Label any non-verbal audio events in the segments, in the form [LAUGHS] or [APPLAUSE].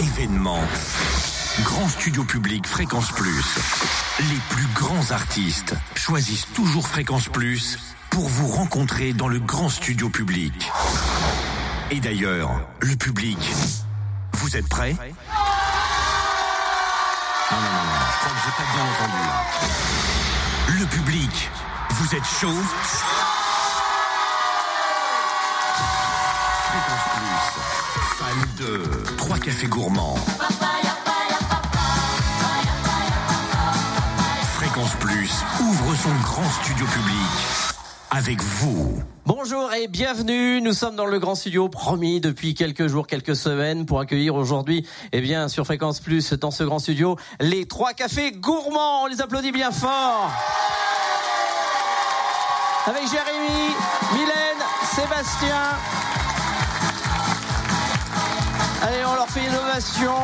événements. Grand studio public Fréquence Plus. Les plus grands artistes choisissent toujours Fréquence Plus pour vous rencontrer dans le grand studio public. Et d'ailleurs, le public, vous êtes prêts? Non, non, non, je crois que pas bien entendu. Le public, vous êtes chaud? Fréquence Plus, fan de Trois Cafés Gourmands. Fréquence Plus ouvre son grand studio public avec vous. Bonjour et bienvenue. Nous sommes dans le grand studio promis depuis quelques jours, quelques semaines pour accueillir aujourd'hui, eh bien, sur Fréquence Plus, dans ce grand studio, les trois cafés gourmands. On les applaudit bien fort. Avec Jérémy, Mylène, Sébastien. Allez, on leur fait une ovation.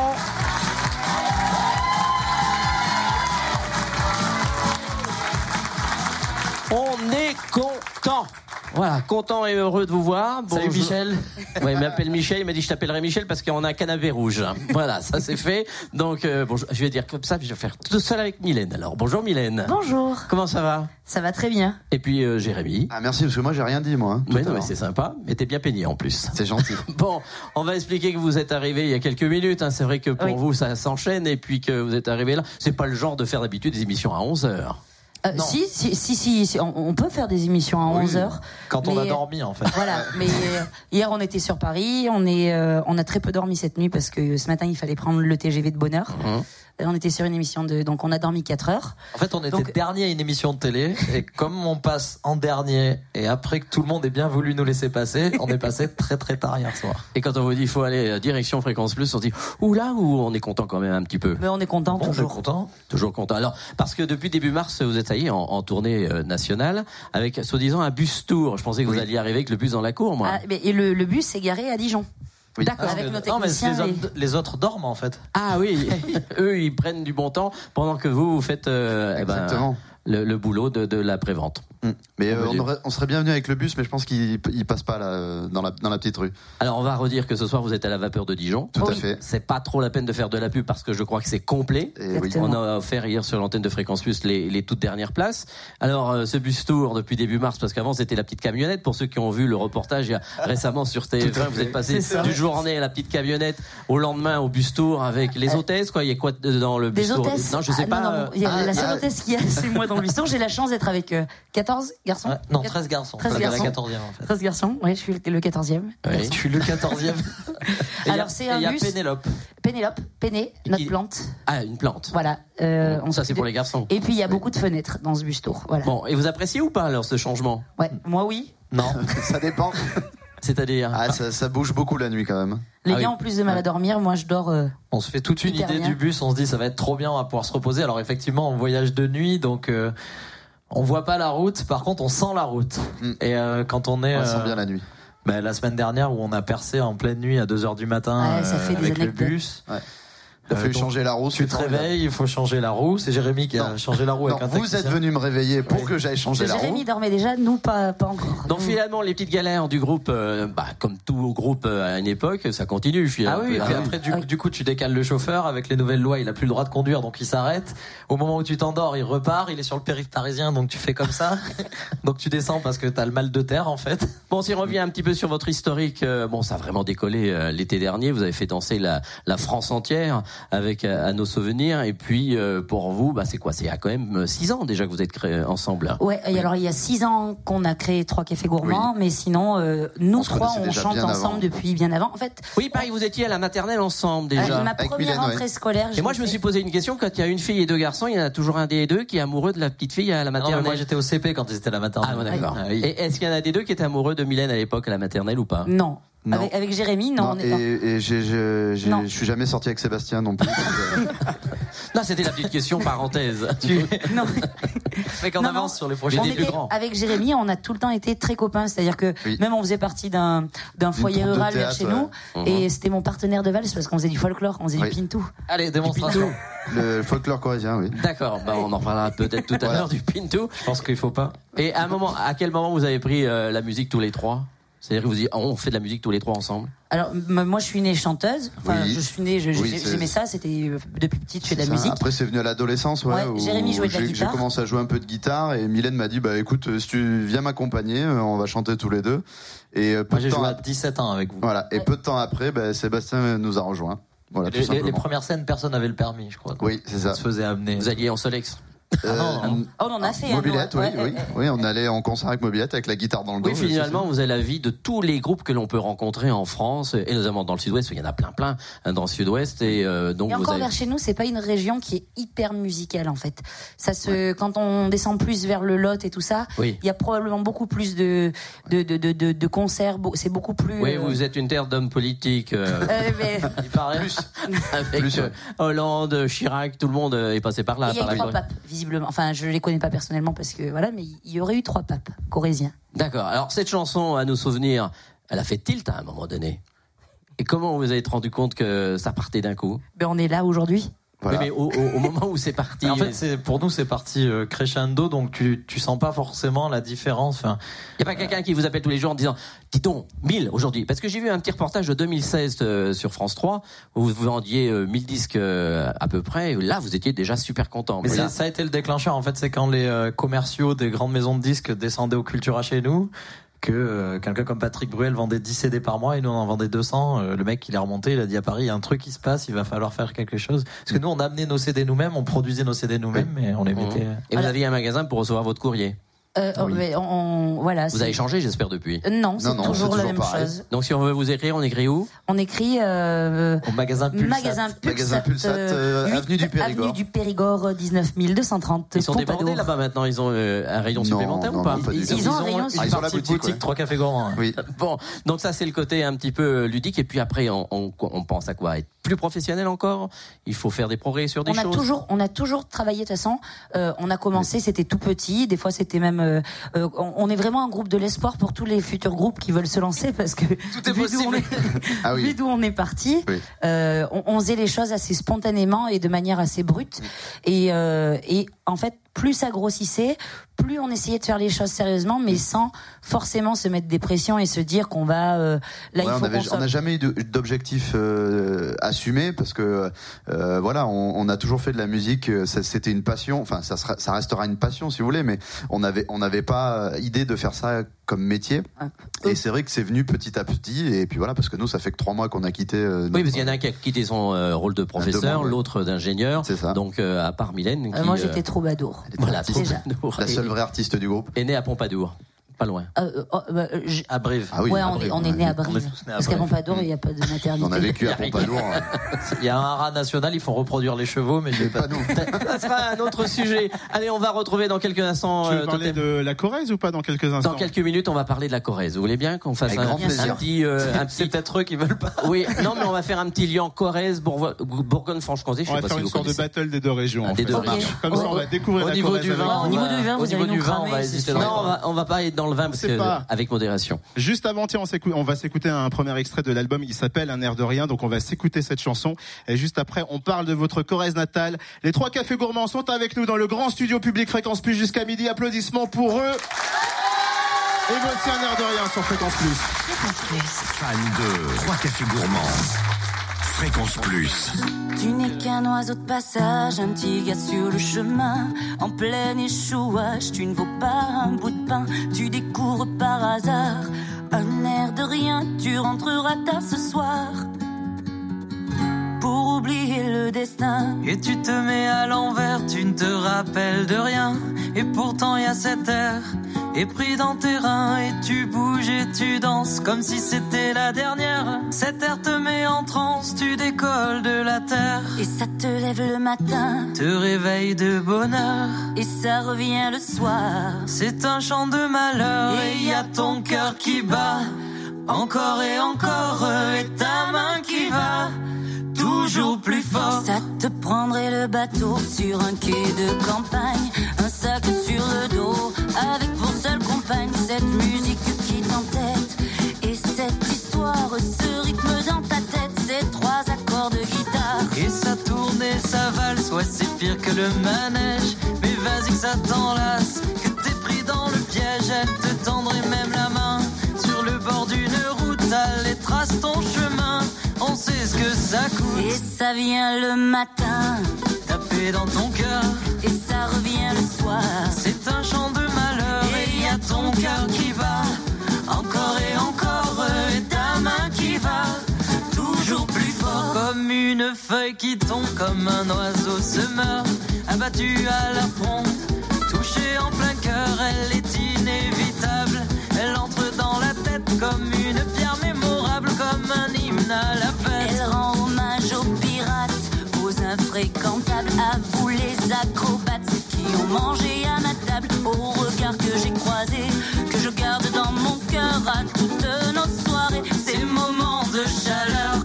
On est content. Voilà, content et heureux de vous voir. Salut Bonjour. Michel. Ouais, il m'appelle Michel, il m'a dit je t'appellerai Michel parce qu'on a un canapé rouge. [LAUGHS] Voilà, ça c'est fait. Donc euh, bon, je vais dire comme ça, puis je vais faire tout seul avec Mylène. Alors bonjour Mylène. Bonjour, Comment ça va? Ça va très bien. Et puis euh, Jérémy. Ah merci parce que moi j'ai rien dit moi. hein, Mais non, mais c'est sympa, mais t'es bien peigné en plus. c'est gentil. [LAUGHS] Bon, on va expliquer que vous êtes arrivé il y a quelques minutes. hein. C'est vrai que pour Oui. vous ça s'enchaîne et puis que vous êtes arrivé là. C'est pas le genre de faire d'habitude des émissions à 11 heures. Euh, si, si, si, si, si, on, on peut faire des émissions à Oui. 11 heures. Quand on a dormi, en fait. Voilà, mais euh, hier on était sur Paris, on est, euh, on a très peu dormi cette nuit parce que ce matin il fallait prendre le TGV de bonne heure. On était sur une émission de, donc on a dormi 4 heures. En fait, on était Donc- dernier à une émission de télé, et comme on passe en dernier, et après que tout le monde ait bien voulu nous laisser passer, on est passé très très tard hier soir. Et quand on vous dit il faut aller euh, direction fréquence plus, on se dit oula ou on est content quand même un petit peu? Mais on est content Bon, on est toujours. content. Toujours content. Alors, parce que depuis début mars, vous êtes, est, en, en tournée euh, nationale, avec, soi-disant, un bus tour. Je pensais que vous Oui. alliez arriver avec le bus dans la cour, moi. Ah, mais- et le, le bus s'est garé à Dijon. Oui. D'accord, Ah, avec nos non, mais techniciens. les, et- autres- les autres dorment, en fait. Ah oui, [LAUGHS] eux, ils prennent du bon temps pendant que vous, vous faites euh, eh ben, Exactement. Le, le boulot de, de la prévente. Mm. Mais euh, on, Dieu. aurait- on serait bien venu avec le bus, mais je pense qu'il il passe pas là dans la dans la petite rue. Alors, on va redire que ce soir, vous êtes à la vapeur de Dijon. Tout à Oui. fait. C'est pas trop la peine de faire de la pub parce que je crois que c'est complet. Et oui. Exactement. On a offert hier sur l'antenne de Fréquence Plus les, les toutes dernières places. Alors, euh, ce bus tour depuis début mars, parce qu'avant c'était la petite camionnette. Pour ceux qui ont vu le reportage il y a [LAUGHS] récemment sur Tout à TF1, fait. vous êtes passé du journée à la petite camionnette au lendemain au bus tour avec les Euh, hôtesses. Quoi, il y a quoi dans le bus Des tour? hôtesses? Non, je sais Ah, pas. non, non, euh, il y a ah, la seule ah. hôtesse qu'il y a, c'est moi dans [LAUGHS] le bus tour. J'ai la chance d'être avec euh, 14 garçons. Ouais, non, 13 garçons. 13 Parce qu'elle a garçons. 14e, en fait. 13 garçons, ouais, je suis le 14e. oui. Je suis le 14e. [LAUGHS] Et Alors, il y a- c'est et un Il y a. Pénélope. Pénélope, Péné, notre Qui- plante. Ah, une plante. Voilà. euh, on ça, c'est pour les garçons. Et puis il y a beaucoup de fenêtres dans ce bus tour. Voilà. Bon, et vous appréciez ou pas alors ce changement? Ouais. Moi oui. Non. [LAUGHS] ça dépend. [LAUGHS] C'est-à-dire Ah, ça, ça bouge beaucoup la nuit quand même. Les Ah gars oui. ont plus de mal à dormir. Moi je dors. euh, On se fait toute une Hyper idée bien. du bus, on se dit ça va être trop bien, on va pouvoir se reposer. Alors effectivement, on voyage de nuit, donc euh, on voit pas la route. Par contre, on sent la route. Mm. Et euh, quand on est On sent euh, bien la nuit. bah, la semaine dernière où on a percé en pleine nuit à 2 heures du matin Ouais, ça fait des avec le anecdotes. bus, Il a Euh, fallu changer la roue. tu te réveilles, il faut changer la roue. C'est Jérémy qui a changé la roue Non, avec un vous technicien. êtes venu me réveiller pour que j'aille changer la roue. Jérémy dormait déjà, nous pas pas encore. Donc finalement, les petites galères du groupe, euh, bah, comme tout groupe euh, à une époque, ça continue. Ah un oui, peu- et puis après, du, Ah oui. du coup, tu décales le chauffeur. Avec les nouvelles lois, il a plus le droit de conduire, donc il s'arrête. Au moment où tu t'endors, il repart. Il est sur le périph' parisien, donc tu fais comme ça. [LAUGHS] donc tu descends parce que t'as le mal de terre, en fait. Bon, si on revient un petit peu sur votre historique, euh, bon, ça a vraiment décollé euh, l'été dernier. Vous avez fait danser la, la France entière avec euh, à nos souvenirs. Et puis euh, pour vous, bah, c'est quoi? C'est il y a quand même euh, six ans déjà que vous êtes créés ensemble. Ouais. Et alors il y a six ans qu'on a créé trois cafés gourmands, mais sinon euh, nous On trois on chante ensemble avant. depuis bien avant. En fait, Oui, pareil, vous étiez à la maternelle ensemble euh, déjà. ma avec première Mylène, rentrée ouais. scolaire. Et moi, je me suis posé une question. Quand il y a une fille et deux garçons, il y en a toujours un des deux qui est amoureux de la petite fille à la Ah non, mais maternelle. moi, j'étais au CP quand ils étaient à la maternelle. Ah, bon, d'accord. Ah oui. Et est-ce qu'il y en a des deux qui étaient amoureux de Mylène à l'époque à la maternelle ou pas? Non. Non. Avec, avec Jérémy, non. Non, on est- et et je suis jamais sorti avec Sébastien non plus. Non, [LAUGHS] c'était la petite question parenthèse. [LAUGHS] Non. [LAUGHS] Fait qu'on avance non. sur les Mais. On des plus grands. avec Jérémy, on a tout le temps été très copains. C'est-à-dire que Oui. même on faisait partie d'un d'un foyer rural vers chez ouais. nous, Mhm. et c'était mon partenaire de valse parce qu'on faisait du folklore, on faisait Oui. du pintou. Allez, démonstration. le folklore corésien, oui. D'accord, bah, on en parlera peut-être tout à Voilà. l'heure du Pinto. Je pense qu'il faut pas. Et à un moment, à quel moment vous avez pris euh, la musique tous les trois? C'est-à-dire que vous dites, on fait de la musique tous les trois ensemble Alors, moi, je suis née chanteuse. Enfin, Oui. je suis née, Oui, j'aimais ça. C'était euh, depuis petite, je fais de la Ça, musique. Après, c'est venu à l'adolescence, ouais. Jérémy jouait de la j'ai- guitare. J'ai commencé à jouer un peu de guitare et Mylène m'a dit, bah écoute, euh, si tu viens m'accompagner, euh, on va chanter tous les deux. Et peu Moi, de j'ai temps, joué à ap- 17 ans avec vous. voilà. Et Ouais. peu de temps après, bah, Sébastien nous a rejoints. Voilà, Les, les- premières scènes, personne n'avait le permis, je crois. Oui, c'est On ça. se faisait amener. Vous alliez en Solex Ah non, Oh, on en a fait. Mobilette, oui, ouais, oui, oui, on allait en concert avec Mobilette avec la guitare dans le dos. Oui, finalement, vous avez la vie de tous les groupes que l'on peut rencontrer en France, et notamment dans le sud-ouest, il y en a plein, plein hein, dans le sud-ouest, et euh, donc Et vous encore avez... vers chez nous, c'est pas une région qui est hyper musicale en fait. Ça se, quand on descend plus vers le Lot et tout ça, Oui. il y a probablement beaucoup plus de de de de, de, de concerts. C'est beaucoup plus. Oui, euh, vous êtes une terre d'hommes politiques. euh, [LAUGHS] euh, mais- [LAUGHS] Il paraît. [LAUGHS] avec Plus, euh, ouais. Hollande, Chirac, tout le monde euh, est passé par là. il y a par eu la trois Corée. papes, visiblement. Enfin, je les connais pas personnellement parce que voilà, mais il y aurait eu trois papes corésiens. D'accord. Alors cette chanson, à nos souvenirs, elle a fait tilt à un moment donné. Et comment vous avez rendu compte que ça partait d'un coup? Ben, on est là aujourd'hui. Voilà. Oui, mais au, au- au moment où c'est parti. En fait, c'est pour nous, c'est parti euh, crescendo, donc tu tu sens pas forcément la différence. Enfin, Il n'y a pas quelqu'un qui vous appelle tous les jours en disant Dis donc, 1000 aujourd'hui. Parce que j'ai vu un petit reportage de 2016 euh, sur France 3 où vous vendiez euh, 1000 disques euh, à peu près. Et là, vous étiez déjà super content. Mais Mais là, ça a été le déclencheur. En fait, c'est quand les euh, commerciaux des grandes maisons de disques descendaient au Cultura chez nous que euh, quelqu'un comme Patrick Bruel vendait 10 CD par mois et nous on en vendait 200. Euh, le mec, il est remonté, il a dit à Paris, il y a un truc qui se passe, il va falloir faire quelque chose. Parce que nous, on amenait nos CD nous-mêmes, on produisait nos CD nous-mêmes, mais on les mettait. et vous aviez un magasin pour recevoir votre courrier. Euh, oh, mais on, on- voilà. Vous avez changé, j'espère, depuis? Euh, Non, c'est toujours, la même pareil. chose. Donc si on veut vous écrire, on écrit où? On écrit euh, Au magasin Pulsat. magasin Pulsat, Magasin Pulsat, euh, huit, avenue du Périgord. Avenue du Périgord, 19 230. Ils sont Pompadour. débordés là-bas maintenant. Ils ont euh, un rayon Non, supplémentaire non, ou pas non, pas du Ils, ont un rayon une Ah, ils ont la boutique, boutique, ouais. trois cafés gourmands. Oui. [LAUGHS] Bon, donc ça c'est le côté un petit peu ludique. Et puis après, on, on, on pense à quoi? Être plus professionnel encore? Il faut faire des progrès sur des on a choses. toujours, on a toujours travaillé de toute façon. Euh, on a commencé, c'était tout petit. Des fois, c'était même. Euh, euh, on, est vraiment un groupe de l'espoir pour tous les futurs groupes qui veulent se lancer parce que Tout est vu d'où on possible. est- [LAUGHS] Ah vu oui. d'où on est parti, Oui. euh, on, on faisait les choses assez spontanément et de manière assez brute. Et, et en fait, plus ça grossissait, plus on essayait de faire les choses sérieusement, mais sans forcément se mettre des pressions et se dire qu'on va. euh, là, Ouais, il on faut n'a jamais eu d'objectif euh, assumé parce que euh, voilà, on, on a toujours fait de la musique. euh, ça- C'était une passion. Enfin, ça, sera- ça restera une passion si vous voulez, mais on avait on n'avait pas idée de faire ça comme métier. Ouais. Et c'est vrai que c'est venu petit à petit. Et puis voilà, parce que nous, ça fait que trois mois qu'on a quitté. euh, Oui, parce qu'il y en a un qui a quitté son euh, rôle de professeur, ouais. l'autre d'ingénieur. C'est ça. Donc euh, à part Mylène, Euh, qui, moi, j'étais troubadour. voilà, Déjà. Pompadour, la seule vraie artiste du groupe. est née à Pompadour, pas loin. Euh, oh, bah, je- À Brive. Ah oui. ouais, à on est, Brive, on est a né à Brive. à Parce qu'à. Pompadour, il n'y a pas de maternité. On a vécu à [LAUGHS] Pompadour. hein. Il y a un rat national, ils font reproduire les chevaux, mais je vais pas. Pas nous. [LAUGHS] Ça sera un autre sujet. Allez, on va retrouver dans quelques instants. Tu veux euh, parler de la Corrèze ou pas dans quelques instants Dans quelques minutes, on va parler de la Corrèze. Vous voulez bien qu'on fasse un, grand plaisir. un petit, euh, un C'est petit peut-être eux qui veulent pas. Oui, non, mais on va faire un petit lien Corrèze, Bourgo- Bourgogne-Franche-Comté. On va faire une sorte de battle des deux régions. Ah, régions. Comme ça, on va découvrir Au la niveau Corrèze du avec vin, vous. Au niveau du vin, Au vous niveau allez du nous vin, on cramer, va c'est hésiter Non, on va pas être dans le vin parce C'est que pas. avec modération. Juste avant, tiens, on, va s'écouter un premier extrait de l'album. Il s'appelle Un air de rien. Donc, on va s'écouter cette chanson. Et juste après, on parle de votre Corrèze natale. Les trois cafés gourmands sont avec nous dans le grand studio public Fréquence Plus jusqu'à midi. Applaudissements pour eux. Et voici un air de rien sur Fréquence Plus. Fan de Trois Cafés Gourmands. Fréquence Plus. Tu n'es qu'un oiseau de passage, un petit gars sur le chemin, en plein échouage, tu ne vaux pas un bout de pain, tu découvres par hasard, un air de rien, tu rentreras tard ce soir. Pour oublier le destin, Et tu te mets à l'envers, tu ne te rappelles de rien. Et pourtant y a cette air, est pris dans tes reins. Et tu bouges et tu danses comme si c'était la dernière. Cette air te met en transe, tu décolles de la terre. et ça te lève le matin, Te réveille de bonheur. et ça revient le soir. C'est un chant de malheur et y a ton cœur qui bat. Encore et encore, et ta main qui va toujours plus fort. Ça te prendrait le bateau sur un quai de campagne, un sac sur le dos, avec pour seule compagne, cette musique qui t'entête. Et cette histoire, ce rythme dans ta tête, ces trois accords de guitare. Et ça tourne et ça valse, ouais, c'est pire que le manège. Mais vas-y que ça t'enlace, que t'es pris dans le piège. Elle te tendrait même la main. Sur le bord d'une route, allez, trace ton chemin. On sait ce que ça coûte. Et ça vient le matin. Taper dans ton cœur. Et ça revient le soir. C'est un chant de ton cœur qui bat, encore et encore, et ta main qui va, toujours plus fort. Comme une feuille qui tombe, comme un oiseau se meurt, abattu à la fronde, touché en plein cœur, elle est inévitable. Elle entre dans la tête comme une pierre mémorable, comme un hymne à la fête. Elle rend hommage aux pirates, aux infréquentables, à vous les acrobates qui ont mangé à ma table, aux à toutes nos soirées, ces moments de chaleur.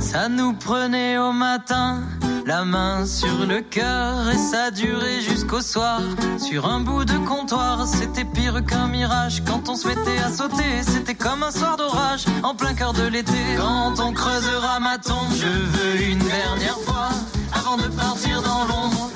Ça nous prenait au matin, la main sur le cœur, et ça durait jusqu'au soir. Sur un bout de comptoir, c'était pire qu'un mirage. Quand on se mettait sauter, c'était comme un soir d'orage, en plein cœur de l'été. Quand on creusera ma tombe, je veux une dernière fois, avant de partir dans l'ombre.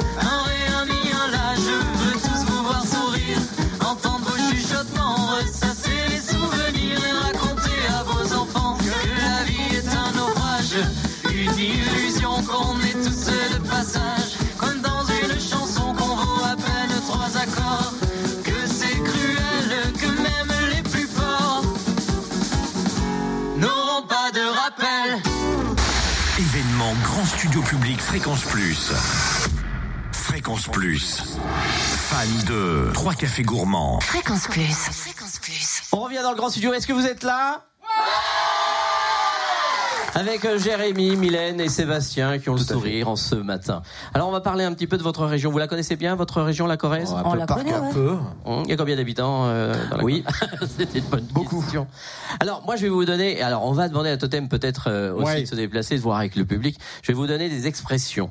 Fréquence Plus. Fréquence Plus. Fan de Trois Cafés Gourmands. Fréquence plus. Fréquence plus. On revient dans le grand studio. Est-ce que vous êtes là? Avec euh, Jérémy, Mylène et Sébastien qui ont le sourire en ce matin. Alors on va parler un petit peu de votre région. Vous la connaissez bien, votre région, la Corrèze? On la connaît, ouais. peu. Hum, Il y a combien d'habitants euh, dans la Oui. [LAUGHS] C'était une bonne question. Alors moi je vais vous donner. Alors on va demander à Totem peut-être euh, aussi Ouais. de se déplacer, de voir avec le public. Je vais vous donner des expressions,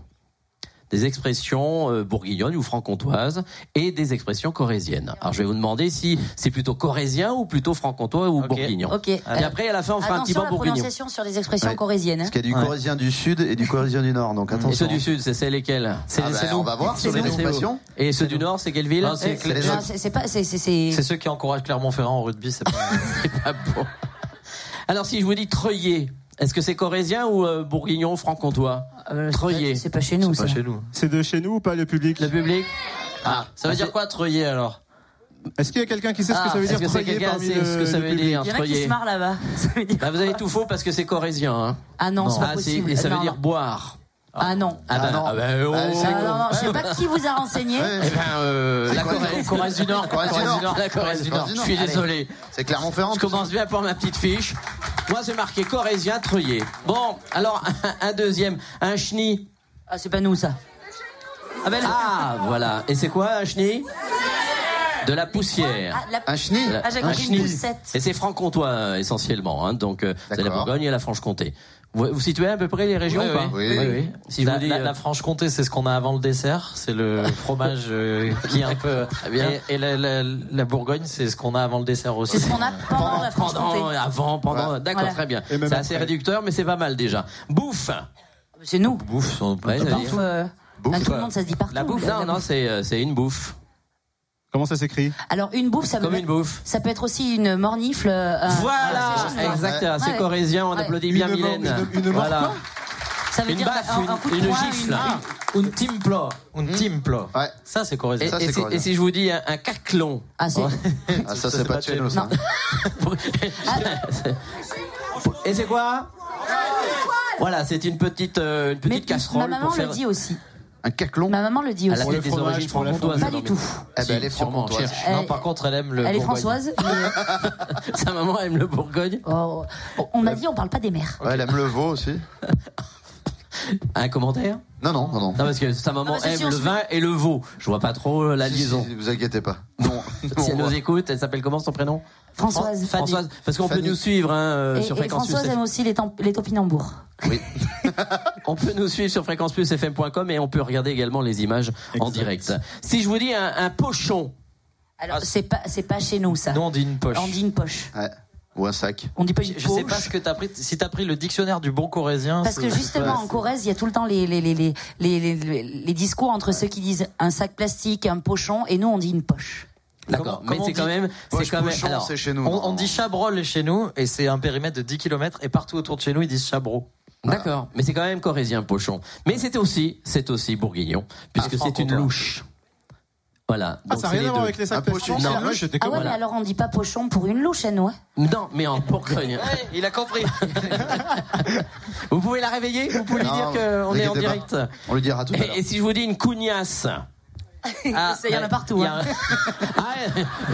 des expressions euh, bourguignonnes ou franc-comtoises et des expressions corréziennes. Alors je vais vous demander si c'est plutôt corrézien ou plutôt franc-comtois ou bourguignon. Ok. Et après à la fin on fera un petit banc bourguignon. prononciation sur les expressions Ouais. corésiennes. hein. Parce qu'il y a du Ouais. corésien du sud et du corésien du nord, donc Et attention. ceux du sud, c'est c'est lesquels C'est Ah bah, on va voir sur C'est les nous. expressions. Et ceux du nord, c'est quelle ville? Non, c'est Clé- les Non, autres. c'est c'est pas, c'est, c'est, c'est- C'est ceux qui encouragent Clermont-Ferrand au rugby, c'est pas. [LAUGHS] c'est pas bon. Alors si je vous dis Treuillet, est-ce que c'est corrézien ou euh, bourguignon franc-comtois? Euh, c'est Treuillet. pas- C'est pas chez nous, pas ça. chez nous. C'est de chez nous ou pas le public? Le public Ah, ça veut dire quoi, Treuillet alors? Est-ce qu'il y a quelqu'un qui sait ce que Ah, ça veut est-ce dire que c'est Treuillet quelqu'un parmi ce que ça veut dire Il y en a qui se marrent là-bas. [LAUGHS] Ça veut dire- Bah, vous avez tout faux parce que c'est corrézien. Hein. Ah non, c'est pas Ah, si, possible. et ça veut Non, dire non. boire. Ah non. Ah, bah, Ah, non. ah bah, oh. Bah, Ah, non, non, je sais pas qui vous a renseigné. Ouais, Eh ben, euh, la Corrèze, du Nord, Corrèze du Nord. la Corrèze du Nord. Je suis désolé. C'est Clermont-Ferrand. Je commence bien pour ma petite fiche. Moi, c'est marqué corrézien, treuillet. Bon, alors, [LAUGHS] un, un deuxième, un chenille. Ah, c'est pas nous, ça. Ah, ben, Ah, voilà. Et c'est quoi un chenille? De la poussière. Ah, la- Un chenille? Ah, un chenille. poussette. Et c'est franc-comtois euh, essentiellement, hein, donc euh, c'est la. Bourgogne et la Franche-Comté. Vous, vous situez à peu près les régions Oui, ou pas oui. Oui. Si la, vous la- euh, la Franche-Comté, c'est ce qu'on a avant le dessert. C'est le [LAUGHS] fromage euh, qui est un peu. bien. Et, et la, la- la Bourgogne, c'est ce qu'on a avant le dessert aussi. C'est ce qu'on a pendant la Franche-Comté. pendant, avant, pendant, Voilà. d'accord, Voilà. très bien. C'est assez réducteur, mais c'est pas mal déjà. Bouffe. C'est nous. Bouffe, on peut Ouais, Bouffe, euh, Bouffe, tout le monde, ça se dit partout. La bouffe Non, non, euh, c'est une bouffe. Comment ça s'écrit Alors, une bouffe, ça, Comme peut une être, bouffe. ça peut être aussi une mornifle. euh, Voilà, nous, hein. exactement. C'est Ouais. corésien, on Ouais. applaudit bien Une mort- Mylène. une- une voilà. Ça veut Une dire baffe, un, un coup de une- poing, gifle. une- Un timplo. Un timplo. Ouais. Ça, c'est Et. Ça, et c'est si, et si je vous dis un, un caclon Ah, c'est. [LAUGHS] Ah, ça, c'est pas de chez nous, ça. [LAUGHS] Et c'est quoi Voilà, c'est une petite, euh, une Mais petite casserole ma maman pour faire. le dit aussi. Un caclon Ma maman le dit Elle aussi. a Pour peut-être le des fromage, origines pour la franc-comtoises. Pas du tout. Eh ben, elle est sûrement, franc-comtoise. cherche. Non, Elle- par contre, elle aime le Elle est Bourgogne. Françoise. [LAUGHS] mais- Sa maman aime le Bourgogne. Oh, on m'a dit on parle pas des mères. Ouais, elle aime le veau aussi. [LAUGHS] Un commentaire? Non, non, non, non. Non, parce que sa maman Ah bah, c'est aime sûr, le c'est- vin et le veau. Je vois pas trop euh, la Si, liaison. si, vous inquiétez pas. [LAUGHS] Non. Si elle non, nous écoute, elle s'appelle comment son prénom? Françoise. Fran- Françoise. Parce qu'on peut Fanny. nous suivre hein, euh, Et, sur et Fréquence Françoise Plus aime aussi les, topinambours. Oui. [LAUGHS] On peut nous suivre sur fréquenceplusfm.com et on peut regarder également les images en Exact. direct. Si je vous dis un, un pochon, Alors Ah, c'est pas c'est pas chez nous ça. Nous, on dit une poche. On dit une poche. Ouais. Ou un sac. On dit pas Je une je sais pas ce que t'as pris. Si t'as pris le dictionnaire du bon corésien. Parce que justement, en Corrèze, il y a tout le temps les, les, les, les, les, les- les discours entre ceux qui disent un sac plastique, un pochon, et nous, on dit une poche. D'accord. Mais c'est quand même, c'est quand même. alors, c'est chez nous. On, dit Chabrol chez nous et c'est un périmètre de 10 km et partout autour de chez nous ils disent Chabro. D'accord, mais c'est quand même corésien, pochon. Mais c'est aussi, c'est aussi bourguignon, puisque Ah, c'est une louche. Voilà. Ah, donc ça n'a c'est rien à voir avec les sacs pochon, plastiques. c'est Non, j'étais Ah ouais, mais alors on dit pas pochon pour une louche à nous, hein Non, mais en bourgogne. [LAUGHS] il a compris. [LAUGHS] Vous pouvez la réveiller Vous pouvez lui Non, dire qu'on est en t'inquiétez direct On le dira tout à l'heure. et, et si je vous dis une cougnasse Ah, [LAUGHS] Ça, il y en a partout. Il y, a hein. Ah,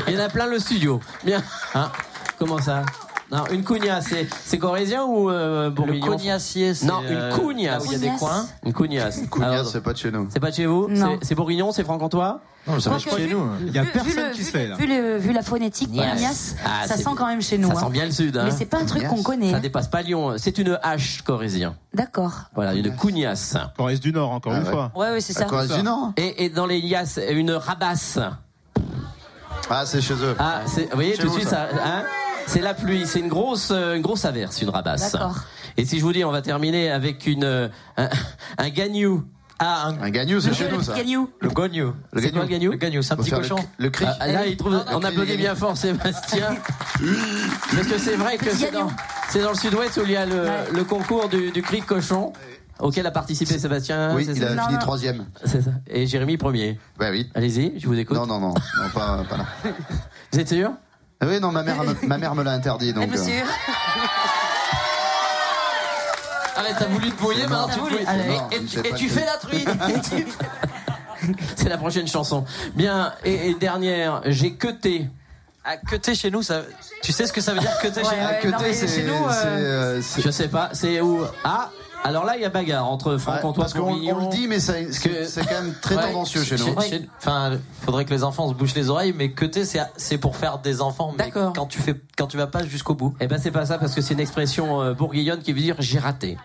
il y en a plein le studio. Bien. Hein Comment ça? Non, une cougnasse, c'est, c'est corésien ou euh, le bourguignon cognacier, c'est Non, une euh, cougnasse. là où il y a des coins. Une cougnasse. Cougnac, Alors, c'est pas de chez nous. c'est pas de chez vous Non. C'est, c'est bourguignon, c'est franc-comtois Non, ça Quoique, marche chez vu- nous. Il y a vu- vu personne le- qui vu sait, là. Vu, le- vu la phonétique, Ouais. Ignace, Ah, ça c'est- sent quand même chez nous. Ça hein. sent bien le sud. Hein Mais c'est pas un truc qu'on connaît. ça hein. dépasse pas Lyon. C'est une hache corésien. D'accord. Voilà, une cougnasse. Corrèze du Nord, encore Ah une ouais. fois. Ouais, ouais, c'est À ça. Corrèze du Nord Et, et dans les liasses, une rabasse. Ah, c'est chez eux. Ah, c'est, vous voyez, Chez tout de vous, suite, ça, hein c'est la pluie, c'est une grosse, euh, une grosse averse, une rabasse. D'accord. Et si je vous dis, on va terminer avec une, euh, un, un gagnou. Ah, un- Un gagnou, c'est chez Le nous, ça. gagnou. le gognou. Le C'est quoi le gagnou Le gagnou, c'est un petit cochon. le, le cri. Ah, là, il trouve, non, on le applaudit cri, bien fort Sébastien. Parce que c'est vrai que c'est dans, dans le sud-ouest où il y a le, Ouais. le concours du, du cri de cochon, auquel a participé Sébastien. Oui, c'est il ça a Non, fini non. troisième. C'est ça. Et Jérémy premier. Bah oui. Allez-y, je vous écoute. Non, non, non, non, pas, pas là. Vous êtes sûr? Ah Oui, non, ma mère, me- [LAUGHS] ma mère me l'a interdit, donc. euh, monsieur. [LAUGHS] Allez, t'as voulu te mouiller, maintenant tu. Non, [LAUGHS] Et, tu- et fais la truite C'est la prochaine chanson. Bien, et, et dernière, j'ai queuté. Ah, queuté chez nous, ça. Tu sais ce que ça veut dire queuté chez Ouais, nous Ah, ouais. non, chez nous, euh, euh, c'est- Je sais pas, c'est où? Ah, alors là, il y a bagarre entre Ouais, Franc-Comtois parce qu'on le dit, mais c'est c'est quand même très Ouais. tendancieux chez nous. Chez- Enfin, faudrait que les enfants se bouchent les oreilles, mais queuté, c'est c'est pour faire des enfants. Mais D'accord. quand tu fais, quand tu vas pas jusqu'au bout. Eh ben c'est pas ça parce que c'est une expression euh, bourguignonne qui veut dire j'ai raté.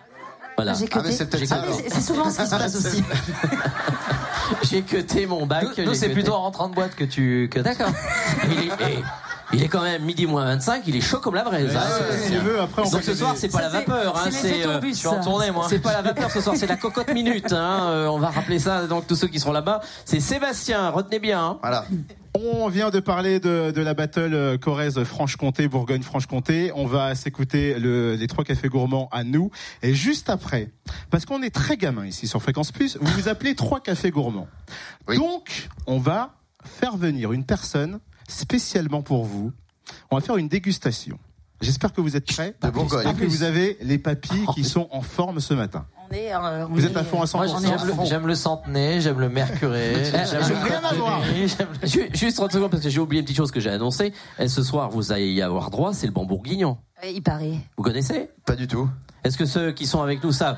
Voilà. J'ai Ah, c'est Ah, c'est- souvent ce qui se passe aussi. [LAUGHS] J'ai cuté mon bac. Nous, c'est plutôt en rentrant de boîte que tu. Que D'accord. [LAUGHS] il, est, quand même midi moins 25, il est chaud comme la braise. hein, Si Sébastien. tu veux, après, on Donc ce soir, c'est pas la vapeur, hein, c'est euh, tourbus, je suis en tournée, moi. c'est pas la vapeur ce soir, c'est la cocotte minute. Hein, euh, on va rappeler ça donc tous ceux qui seront là-bas. C'est Sébastien, retenez bien. hein. Voilà. On vient de parler de, de la battle euh, Corrèze Franche-Comté, Bourgogne-Franche-Comté. On va s'écouter le, les trois cafés gourmands à nous. Et juste après, parce qu'on est très gamin ici sur Fréquence Plus, vous vous appelez trois cafés gourmands. Oui. Donc, on va faire venir une personne spécialement pour vous. On va faire une dégustation. J'espère que vous êtes prêts. De Bourgogne. Et que vous avez les papilles qui sont en forme ce matin. On est, euh, on Vous êtes à fond à 100%. Moi, On est à j'aime le, le centenaire, j'aime le mercuré, [LAUGHS] j'aime rien à voir. Juste 30 secondes parce que j'ai oublié une petite chose que j'ai annoncée. Et ce soir, vous allez y avoir droit, c'est le bon bourguignon. Ouais, Il paraît. Vous connaissez? Pas du tout. Est-ce que ceux qui sont avec nous savent?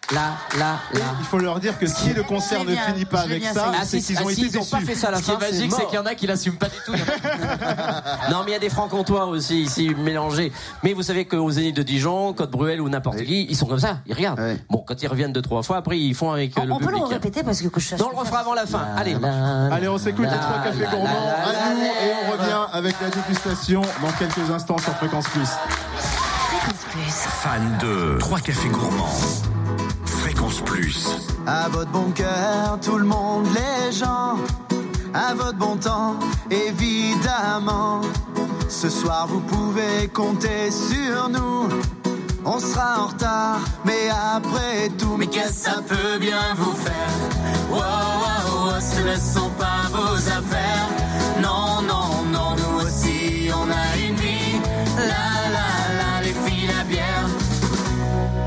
la la la il faut leur dire que si le concert ne finit pas avec ça, c'est- Ah, qu'ils ah, ont si, été ils ont déçus. pas fait ça à la Ce qui est magique, c'est qu'il y en a qui l'assument pas du tout. [LAUGHS] Non, mais il y a des francs-comtois aussi ici mélangés. Mais vous savez qu'aux Zénith de Dijon, Côte Bruel ou n'importe Oui. qui, ils sont comme ça, ils regardent. Oui. Bon, quand ils reviennent deux trois fois, après ils font avec euh, On, le on peut le répéter parce que je Non, on le refera avant la fin. Allez. Allez, on s'écoute les trois cafés gourmands à nous et on revient avec la dégustation dans quelques instants sur Fréquence Plus. Fréquence Plus. Fan de Trois Cafés Gourmands. Fréquence Plus. À votre bon cœur, tout le monde, les gens. À votre bon temps, évidemment. Ce soir, vous pouvez compter sur nous. On sera en retard, mais après tout, mais qu'est-ce que ça peut bien vous faire? Wow, wow, wow, ce ne sont pas vos affaires. Non, non, non, nous aussi, on a une vie. La, la, la, les filles, la bière.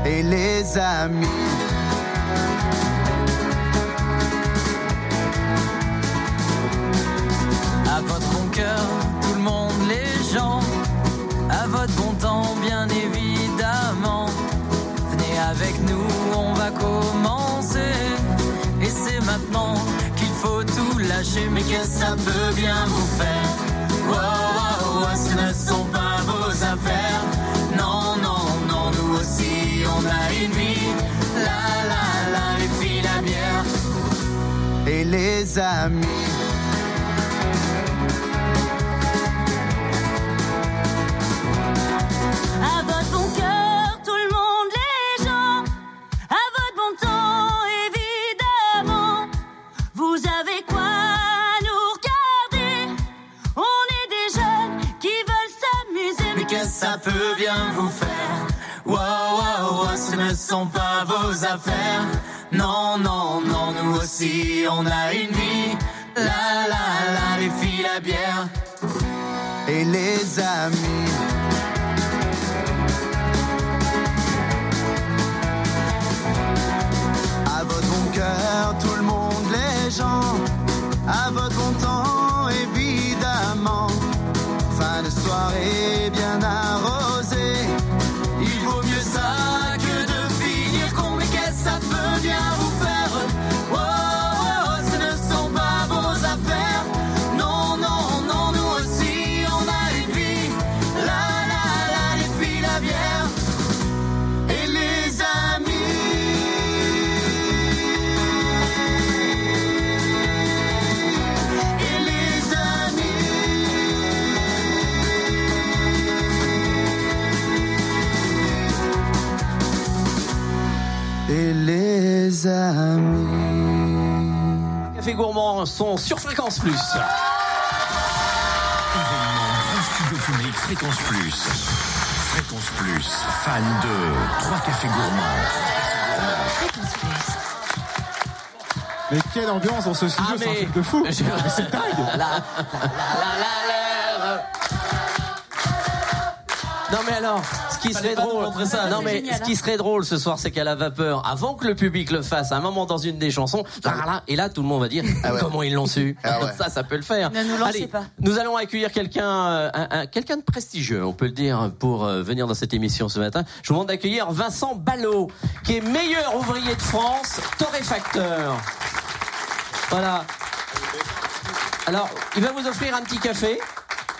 Et les amis. À votre bon cœur, tout le monde, les gens. À votre bon temps, bien évidemment. Venez avec nous, on va commencer. Et c'est maintenant qu'il faut tout lâcher. Mais qu'est-ce que ça peut bien vous faire Wow, wow, wow, ce ne sont pas vos affaires. Non, non, et les amis. À votre bon cœur, tout le monde, les gens. À votre bon temps, évidemment. Vous avez quoi à nous regarder? On est des jeunes qui veulent s'amuser. Mais qu'est-ce que ça peut bien vous faire? Wow, wow, wow, ce ne sont pas vos affaires. Non, non, aussi, on a une vie. La, la, la, les filles, la bière. et les amis. Amis. Café Gourmand sont sur Fréquence Plus. Événement Grand Studio Public Fréquence Plus. Fréquence Plus, fan de Trois Cafés Gourmands. Mais quelle ambiance dans ce studio, Ah, c'est un truc de fou. Je- C'est dingue. La, la, la, la, la. Non mais alors, ce qui serait drôle, ça, non mais génial, ce qui serait drôle ce soir, c'est qu'à la vapeur, avant que le public le fasse, à un moment dans une des chansons, et là tout le monde va dire Ah ouais. comment ils l'ont su. Ah ouais. Ça, ça peut le faire. Ne nous lancez Allez, pas. Nous allons accueillir quelqu'un, euh, un- un- quelqu'un de prestigieux, on peut le dire, pour euh, venir dans cette émission ce matin. Je vous demande d'accueillir Vincent Ballot, qui est meilleur ouvrier de France, torréfacteur. Voilà. Alors, il va vous offrir un petit café.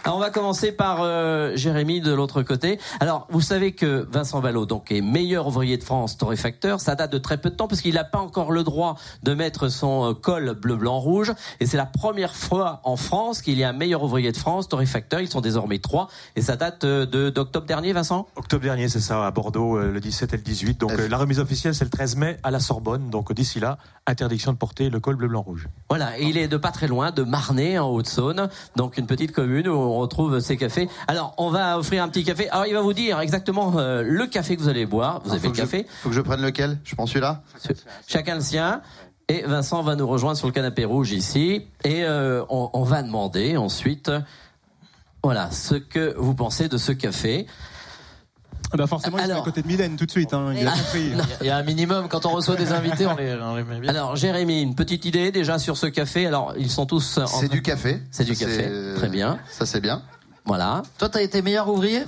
Alors, on va commencer par euh, Jérémy de l'autre côté. Alors, vous savez que Vincent Ballot, donc, est meilleur ouvrier de France torréfacteur. Ça date de très peu de temps parce qu'il n'a pas encore le droit de mettre son euh, col bleu, blanc, rouge. Et c'est la première fois en France qu'il y a un meilleur ouvrier de France torréfacteur. Ils sont désormais trois. Et ça date euh, de d'octobre dernier, Vincent? Octobre dernier, c'est ça, à Bordeaux, le 17 et le 18. Donc la remise officielle, c'est le 13 mai à la Sorbonne. Donc d'ici là, interdiction de porter le col bleu, blanc, rouge. Voilà, et il est de pas très loin, de Marnay en Haute-Saône, donc une petite commune où on retrouve ces cafés. Alors, on va offrir un petit café. Alors, il va vous dire exactement euh, le café que vous allez boire. Vous avez le café, Faut que je prenne lequel? Je prends celui-là? Chacun le sien. Et Vincent va nous rejoindre sur le canapé rouge ici, et euh, on, on va demander ensuite, voilà, ce que vous pensez de ce café. Ah Bah forcément, il est à côté de Mylène tout de suite. Hein. Il a compris. Il y a un minimum quand on reçoit des invités, on les, on les met bien. Alors, Jérémy, une petite idée déjà sur ce café. Alors, ils sont tous. en C'est du café. C'est du café. Très bien. Ça c'est bien. Voilà. Toi, t'as été meilleur ouvrier?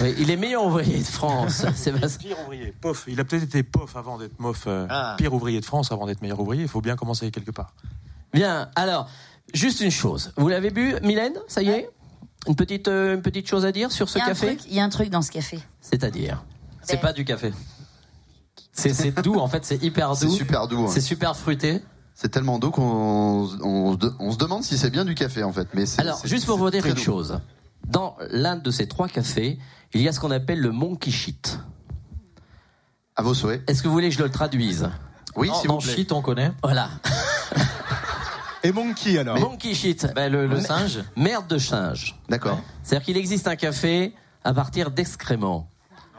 Oui, il est meilleur ouvrier de France, [LAUGHS] Sébastien. Pire ouvrier, POF. Il a peut-être été POF avant d'être MOF. euh, Ah. Pire ouvrier de France avant d'être meilleur ouvrier. Il faut bien commencer quelque part. Bien, alors, juste une chose. Vous l'avez bu, Mylène? Ça y est? Une petite, euh, une petite chose à dire sur ce Il y a un café truc- il y a un truc dans ce café. C'est-à-dire C'est pas du café. C'est c'est [LAUGHS] doux, en fait, c'est hyper C'est doux. super doux. hein. C'est super fruité. C'est tellement doux qu'on on, on se demande si c'est bien du café en fait. Mais c'est- Alors, c'est- juste pour c'est vous dire doux. chose. Dans l'un de ces trois cafés, il y a ce qu'on appelle le monkey shit. À vos souhaits. Est-ce que vous voulez que je le traduise? Oui, Non, s'il vous plaît. shit, on connaît. Voilà. [LAUGHS] Et Monkey alors. Monkey shit. Ben, le, le Mais- singe. Merde de singe. D'accord. C'est-à-dire qu'il existe un café à partir d'excréments.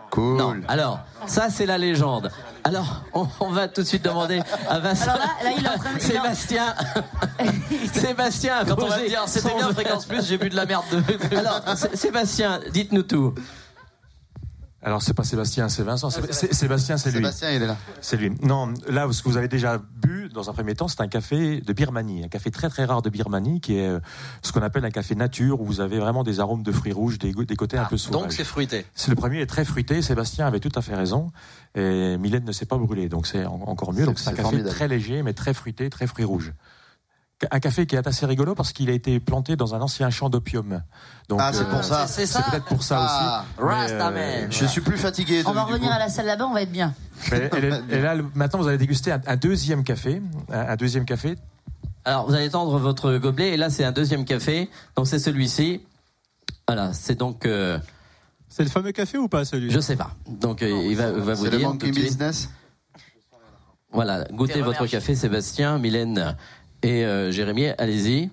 Cool. Non. Alors, ça c'est la légende. Alors, on, on va tout de suite demander à Vincent. Alors là, là, il est en train de- Sébastien. [LAUGHS] Sébastien, a Quand on va dire c'était bien fréquence plus, j'ai bu de la merde de. [LAUGHS] Alors, Sé- Sébastien, dites-nous tout. Alors c'est pas Sébastien, c'est Vincent. C'est- c'est- Sébastien, c'est lui. Sébastien, il est là. C'est lui. Non, là, ce que vous avez déjà bu dans un premier temps, c'est un café de Birmanie, un café très très rare de Birmanie, qui est euh, ce qu'on appelle un café nature, où vous avez vraiment des arômes de fruits rouges, des, côtés un peu sauvages. Donc c'est fruité. C'est le premier est très fruité. Sébastien avait tout à fait raison. Et Mylène ne s'est pas brûlée, donc c'est en- encore mieux. C'est- Donc c'est un café formidable. très léger, mais très fruité, très fruits rouges. Un café qui est assez rigolo parce qu'il a été planté dans un ancien champ d'opium. Donc, Ah, c'est pour ça. C'est C'est ça. peut-être pour ça Ah, aussi. Mais, Rasta euh. Je suis plus fatigué. On va revenir coup. à la salle là-bas, on va être bien. Et là, maintenant, vous allez déguster un, un deuxième café, un, un deuxième café Alors, vous allez tendre votre gobelet et là, c'est un deuxième café. Donc, c'est celui-ci. Voilà, c'est donc. euh, C'est le fameux café ou pas celui je sais pas. Donc, euh, il va, va vous C'est le dire. monkey tout de suite. business? Voilà, goûtez votre café, Sébastien, Mylène et euh, Jérémy. Allez-y.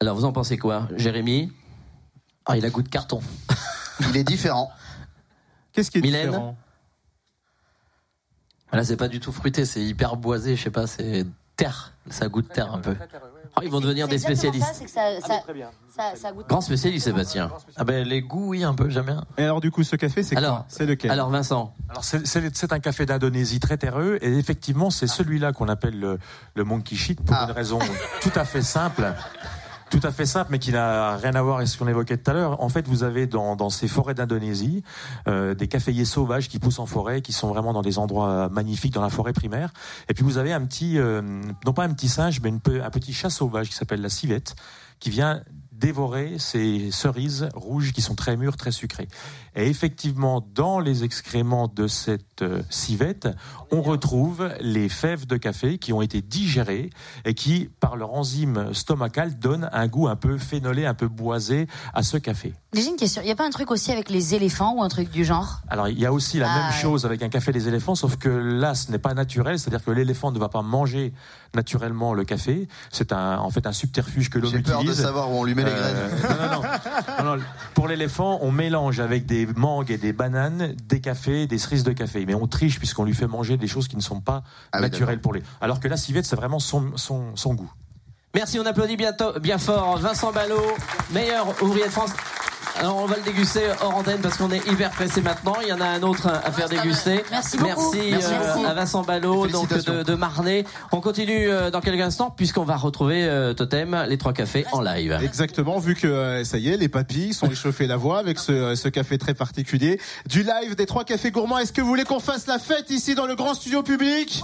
Alors, vous en pensez quoi, Jérémy? Ah, il a goût de carton. Il est différent. Qu'est-ce qui est Mylène? différent? Là, c'est pas du tout fruité, c'est hyper boisé, je sais pas, c'est terre. Ça goûte terre un peu. Oh, Ils vont devenir des spécialistes. Ça, c'est que ça, ça, ça, ça goûte. Grand spécialiste, Sébastien. Ah ben les goûts, oui, un peu, j'aime bien. Et alors du coup, ce café, c'est Alors, quoi? C'est lequel? Alors, Vincent, Alors c'est- un café d'Indonésie très terreux et effectivement c'est celui-là qu'on appelle le, le monkey shit pour Ah. une raison tout à fait simple. [LAUGHS] Tout à fait simple, mais qui n'a rien à voir avec ce qu'on évoquait tout à l'heure. En fait, vous avez dans, dans ces forêts d'Indonésie euh, des caféiers sauvages qui poussent en forêt, qui sont vraiment dans des endroits magnifiques dans la forêt primaire. Et puis vous avez un petit, euh, non pas un petit singe, mais un petit chat sauvage qui s'appelle la civette, qui vient dévorer ces cerises rouges qui sont très mûres, très sucrées. Et effectivement, dans les excréments de cette euh, civette, on retrouve les fèves de café qui ont été digérées et qui, par leur enzyme stomacale, donnent un goût un peu phénolé, un peu boisé à ce café. J'ai une question. Il n'y a pas un truc aussi avec les éléphants ou un truc du genre? Alors, il y a aussi la Ah, même ouais. chose avec un café des éléphants, sauf que là, ce n'est pas naturel, c'est-à-dire que l'éléphant ne va pas manger naturellement le café. C'est un, en fait un subterfuge que l'homme J'ai peur de utilise. savoir où on lui met les Euh, graines. non, non, non. Non, non. Pour l'éléphant, on mélange avec des mangues et des bananes, des cafés, des cerises de café. Mais on triche puisqu'on lui fait manger des choses qui ne sont pas Ah naturelles pour lui. Alors que la civette, c'est vraiment son, son, son goût. merci, on applaudit bientôt, bien fort Vincent Ballot, meilleur ouvrier de France. Alors, on va le déguster hors antenne parce qu'on est hyper pressé maintenant. Il y en a un autre à faire déguster. Merci beaucoup. Merci, Merci euh, beaucoup. à Vincent Ballot, donc de, de Marnay. On continue euh, dans quelques instants puisqu'on va retrouver euh, Totem, les trois cafés en live. Exactement, vu que euh, ça y est, les papilles sont échauffés la voix avec ce, euh, ce café très particulier. Du live des trois cafés gourmands. Est-ce que vous voulez qu'on fasse la fête ici dans le grand studio public?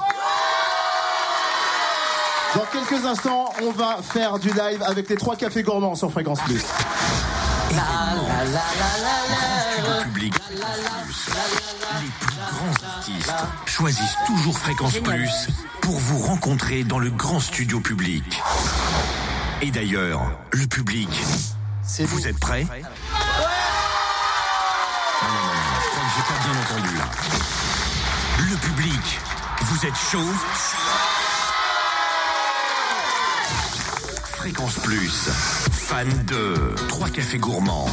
Dans quelques instants, on va faire du live avec les trois cafés gourmands sur Fréquence Plus. Studio Public. Les plus grands artistes choisissent toujours Fréquence Plus pour vous rencontrer dans le grand studio public. Et d'ailleurs, le public, vous êtes prêts Non, non, non, non, je crois que j'ai pas bien entendu là. Le public, vous êtes chaud Fréquence Plus, fan de Trois Cafés Gourmands.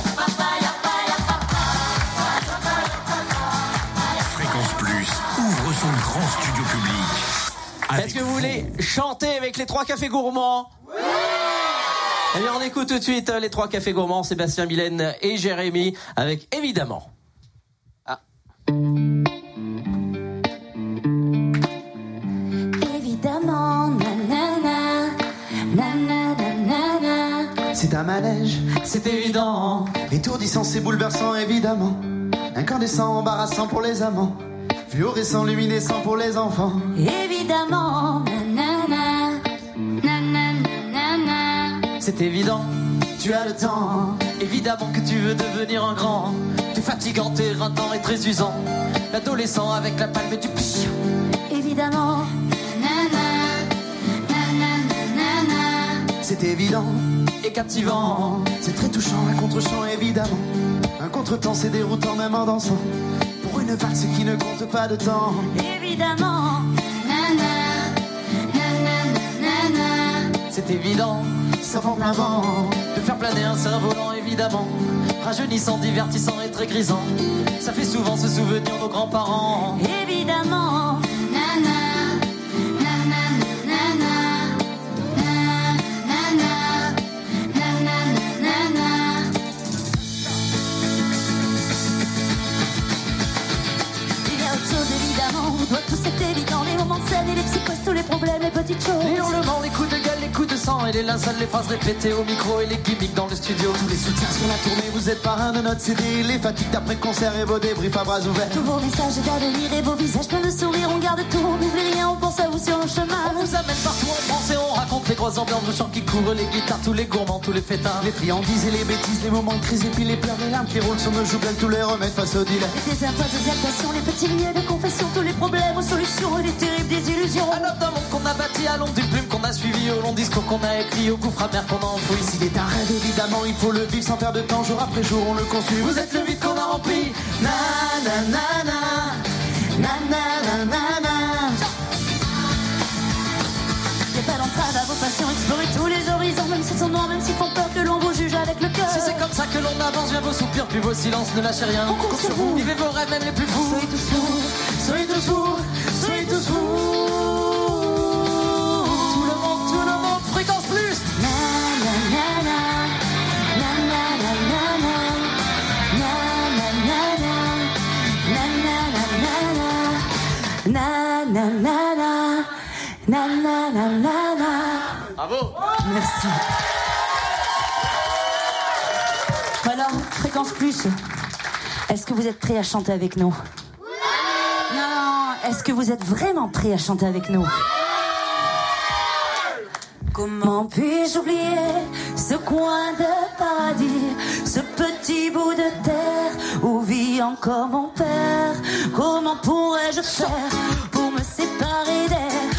Fréquence Plus ouvre son grand studio public. Est-ce que vous voulez chanter avec les trois cafés gourmands? Oui Eh on écoute tout de suite euh, les trois cafés gourmands, Sébastien Mylène et Jérémy, avec. Évidemment, C'est un manège, C'est évident. étourdissant, c'est bouleversant évidemment. Incandescent, embarrassant pour les amants. Fluorescent, luminescent pour les enfants. Évidemment, nanana, nanana, nanana. C'est évident. Tu as le temps, Évidemment que tu veux devenir un grand. T'es fatigant, t'es rintant et très usant. L'adolescent avec la palme du pich. Évidemment, nanana, nanana, nanana. c'est évident. Et captivant. C'est très touchant, un contre-champ évidemment. Un contretemps, c'est déroutant même en dansant. Pour une valse qui ne compte pas de temps. Évidemment. C'est évident. Sauf en plein vent. De faire planer un cerf-volant, évidemment. Rajeunissant, divertissant et très grisant. Ça fait souvent se souvenir nos grands-parents. Et les linceuls, les phrases répétées au micro et les gimmicks dans le studio. Tous les soutiens sur la tournée, vous êtes parrain de notre CD. Les fatigues d'après-concert et vos débriefs à bras ouverts. Tous vos messages d'avenir et vos visages pleins de sourires On garde tout, on n'oublie rien, on pense à vous sur le chemin On vous amène partout en France et on raconte les trois ambiances, le chant qui court, les guitares, tous les gourmands, tous les fêtards. Les friandises et les bêtises, les moments de crise et puis les pleurs, les larmes qui roulent sur nos joues, tous les remèdes face au deal. Les désert, les les petits lieux de confession, tous les problèmes aux solutions et les terribles désillusions. Un homme d'un monde qu'on a bâti à l'ombre d'une plume qu'on a suivi au long discours qu'on a écrit au gouffre amer qu'on a enfoui. S'il est un rêve, évidemment, il faut le vivre sans perdre de temps, jour après jour, on le construit. Vous êtes le vide qu'on a rempli. Na na na na, na na na na na. Des belles entraves à vos passions, explorer tous les horizons, même s'ils sont noirs, même s'ils font peur que l'on vous juge avec le cœur. Si c'est comme ça que l'on avance, viens vos soupirs, puis vos silences, ne lâchez rien. On compte sur vous. Vivez vos rêves, même les plus fous. Soyez tous fous, Soyez tous fous, na. Bravo. Merci. Alors, fréquence plus. Est-ce que vous êtes prêts à chanter avec nous? Non, est-ce que vous êtes vraiment prêts à chanter avec nous? Comment puis-je oublier ce coin de paradis, ce petit bout de terre où vit encore mon père? Comment pourrais-je faire pour me séparer d'elle?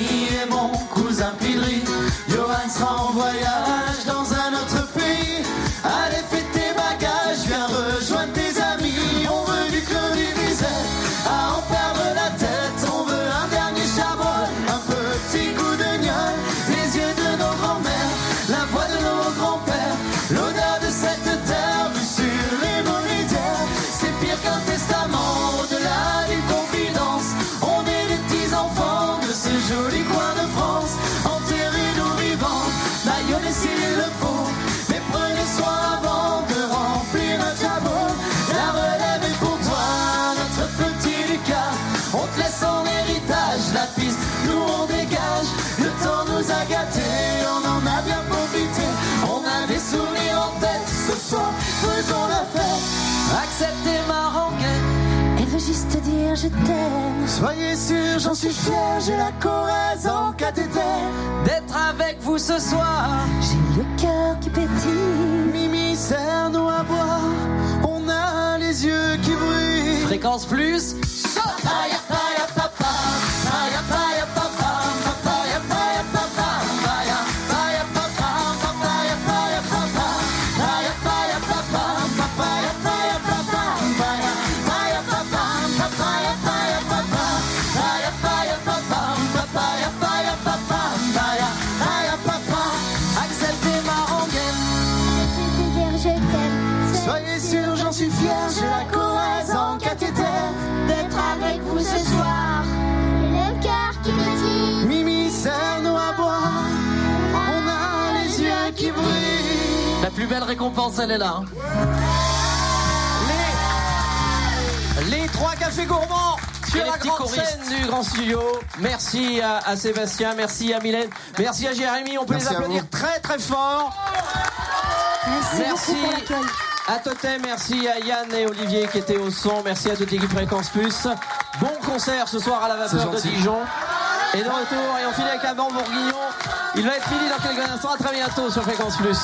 Acceptez ma rengaine. Elle veut juste dire je t'aime. Soyez sûrs, j'en suis fier, j'ai la Corrèze en cathéter. d'être avec vous ce soir. J'ai le cœur qui pétille. Mimi, serre-nous à boire, on a les yeux qui brillent. Fréquence plus. Récompense, elle est là. hein. Les, les trois cafés gourmands sur la grande scène du grand studio. Merci à, à Sébastien, merci à Mylène, merci à Jérémy. On peut Merci les applaudir très très fort. Merci à Totem, merci à Yann et Olivier qui étaient au son, merci à toute l'équipe Fréquence Plus. Bon concert ce soir à la vapeur de Dijon. Et de retour, et on finit avec Amand Bourguignon. Il va être fini dans quelques instants. À très bientôt sur Fréquence Plus.